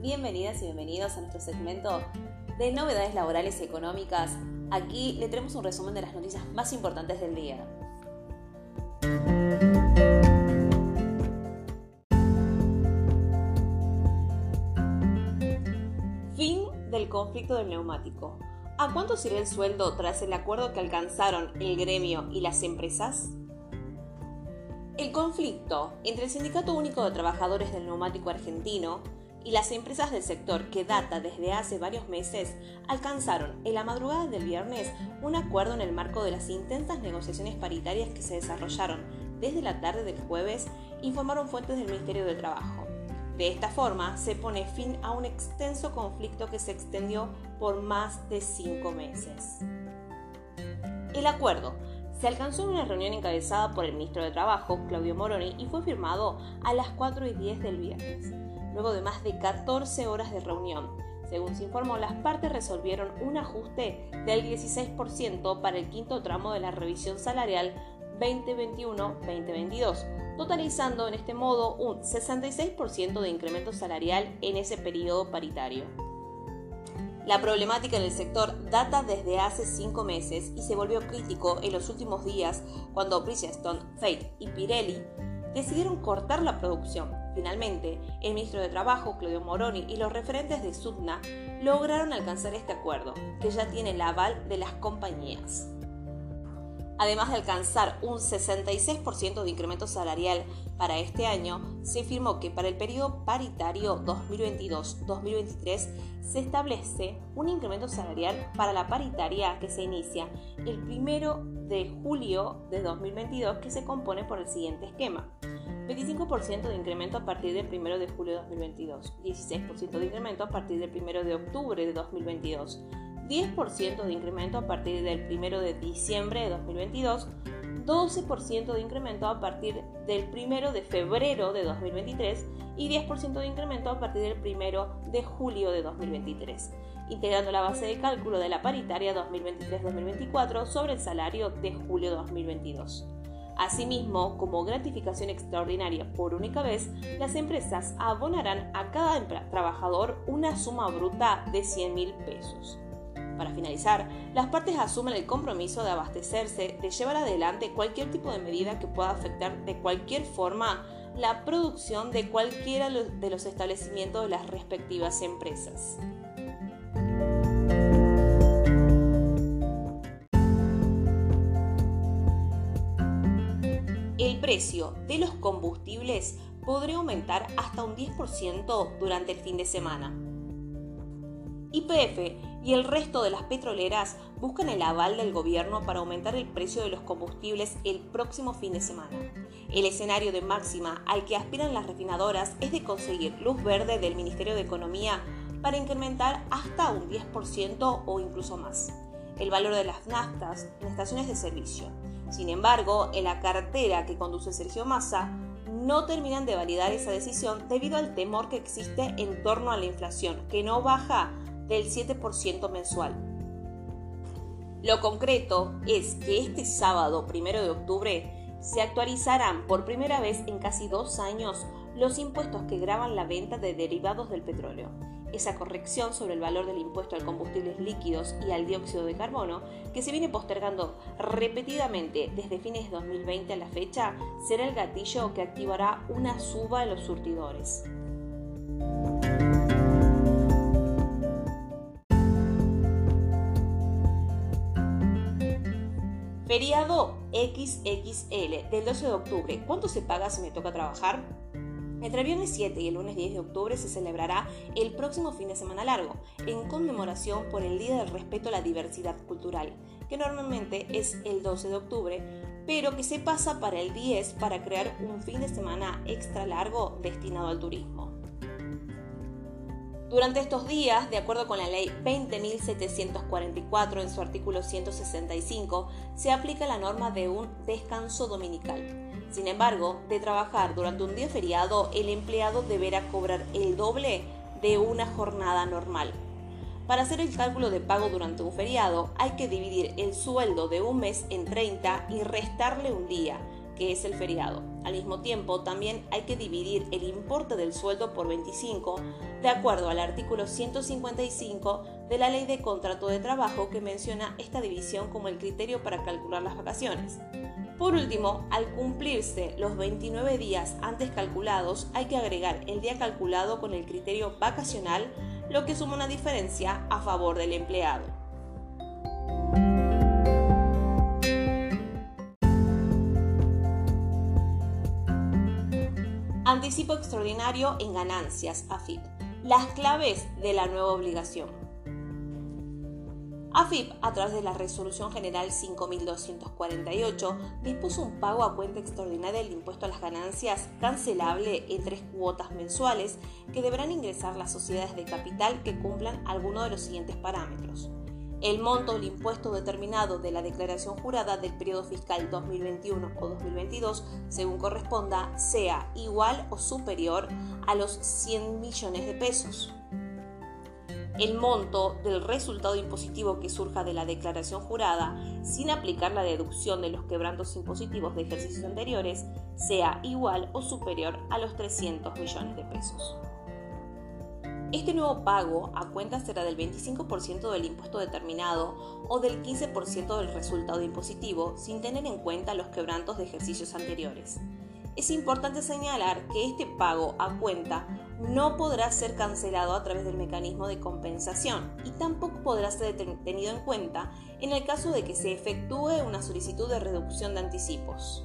bienvenidas y bienvenidos a nuestro segmento de novedades laborales y económicas. Aquí le tenemos un resumen de las noticias más importantes del día. Fin del conflicto del neumático. ¿A cuánto sirve el sueldo tras el acuerdo que alcanzaron el gremio y las empresas? El conflicto entre el Sindicato Único de Trabajadores del Neumático Argentino y las empresas del sector que data desde hace varios meses alcanzaron en la madrugada del viernes un acuerdo en el marco de las intensas negociaciones paritarias que se desarrollaron desde la tarde del jueves, informaron fuentes del Ministerio de Trabajo. De esta forma, se pone fin a un extenso conflicto que se extendió por más de cinco meses. El acuerdo se alcanzó en una reunión encabezada por el ministro de Trabajo, Claudio Moroni, y fue firmado a las 4 y 10 del viernes, luego de más de 14 horas de reunión. Según se informó, las partes resolvieron un ajuste del 16% para el quinto tramo de la revisión salarial 2021-2022, totalizando en este modo un 66% de incremento salarial en ese periodo paritario. La problemática en el sector data desde hace cinco meses y se volvió crítico en los últimos días cuando Bridgestone, Fate y Pirelli decidieron cortar la producción. Finalmente, el ministro de Trabajo, Claudio Moroni, y los referentes de Sudna lograron alcanzar este acuerdo, que ya tiene el aval de las compañías. Además de alcanzar un 66% de incremento salarial para este año, se firmó que para el periodo paritario 2022-2023 se establece un incremento salarial para la paritaria que se inicia el 1 de julio de 2022 que se compone por el siguiente esquema. 25% de incremento a partir del 1 de julio de 2022, 16% de incremento a partir del 1 de octubre de 2022, 10% de incremento a partir del 1 de diciembre de 2022, 12% de incremento a partir del 1 de febrero de 2023 y 10% de incremento a partir del 1 de julio de 2023, integrando la base de cálculo de la paritaria 2023-2024 sobre el salario de julio de 2022. Asimismo, como gratificación extraordinaria por única vez, las empresas abonarán a cada trabajador una suma bruta de 100 mil pesos. Para finalizar, las partes asumen el compromiso de abastecerse, de llevar adelante cualquier tipo de medida que pueda afectar de cualquier forma la producción de cualquiera de los establecimientos de las respectivas empresas. El precio de los combustibles podría aumentar hasta un 10% durante el fin de semana. Y el resto de las petroleras buscan el aval del gobierno para aumentar el precio de los combustibles el próximo fin de semana. El escenario de máxima al que aspiran las refinadoras es de conseguir luz verde del Ministerio de Economía para incrementar hasta un 10% o incluso más el valor de las naftas en estaciones de servicio. Sin embargo, en la cartera que conduce Sergio Massa no terminan de validar esa decisión debido al temor que existe en torno a la inflación, que no baja del 7% mensual. Lo concreto es que este sábado, primero de octubre, se actualizarán por primera vez en casi dos años los impuestos que graban la venta de derivados del petróleo. Esa corrección sobre el valor del impuesto al combustibles líquidos y al dióxido de carbono, que se viene postergando repetidamente desde fines de 2020 a la fecha, será el gatillo que activará una suba en los surtidores. Feriado XXL del 12 de octubre. ¿Cuánto se paga si me toca trabajar? Entre el viernes 7 y el lunes 10 de octubre se celebrará el próximo fin de semana largo, en conmemoración por el Día del Respeto a la Diversidad Cultural, que normalmente es el 12 de octubre, pero que se pasa para el 10 para crear un fin de semana extra largo destinado al turismo. Durante estos días, de acuerdo con la ley 20.744 en su artículo 165, se aplica la norma de un descanso dominical. Sin embargo, de trabajar durante un día feriado, el empleado deberá cobrar el doble de una jornada normal. Para hacer el cálculo de pago durante un feriado, hay que dividir el sueldo de un mes en 30 y restarle un día, que es el feriado. Al mismo tiempo, también hay que dividir el importe del sueldo por 25, de acuerdo al artículo 155 de la Ley de Contrato de Trabajo que menciona esta división como el criterio para calcular las vacaciones. Por último, al cumplirse los 29 días antes calculados, hay que agregar el día calculado con el criterio vacacional, lo que suma una diferencia a favor del empleado. Anticipo extraordinario en ganancias, AFIP. Las claves de la nueva obligación. AFIP, a través de la Resolución General 5248, dispuso un pago a cuenta extraordinaria del impuesto a las ganancias cancelable en tres cuotas mensuales que deberán ingresar las sociedades de capital que cumplan alguno de los siguientes parámetros el monto del impuesto determinado de la declaración jurada del periodo fiscal 2021 o 2022, según corresponda, sea igual o superior a los 100 millones de pesos. El monto del resultado impositivo que surja de la declaración jurada, sin aplicar la deducción de los quebrantos impositivos de ejercicios anteriores, sea igual o superior a los 300 millones de pesos. Este nuevo pago a cuenta será del 25% del impuesto determinado o del 15% del resultado impositivo sin tener en cuenta los quebrantos de ejercicios anteriores. Es importante señalar que este pago a cuenta no podrá ser cancelado a través del mecanismo de compensación y tampoco podrá ser tenido en cuenta en el caso de que se efectúe una solicitud de reducción de anticipos.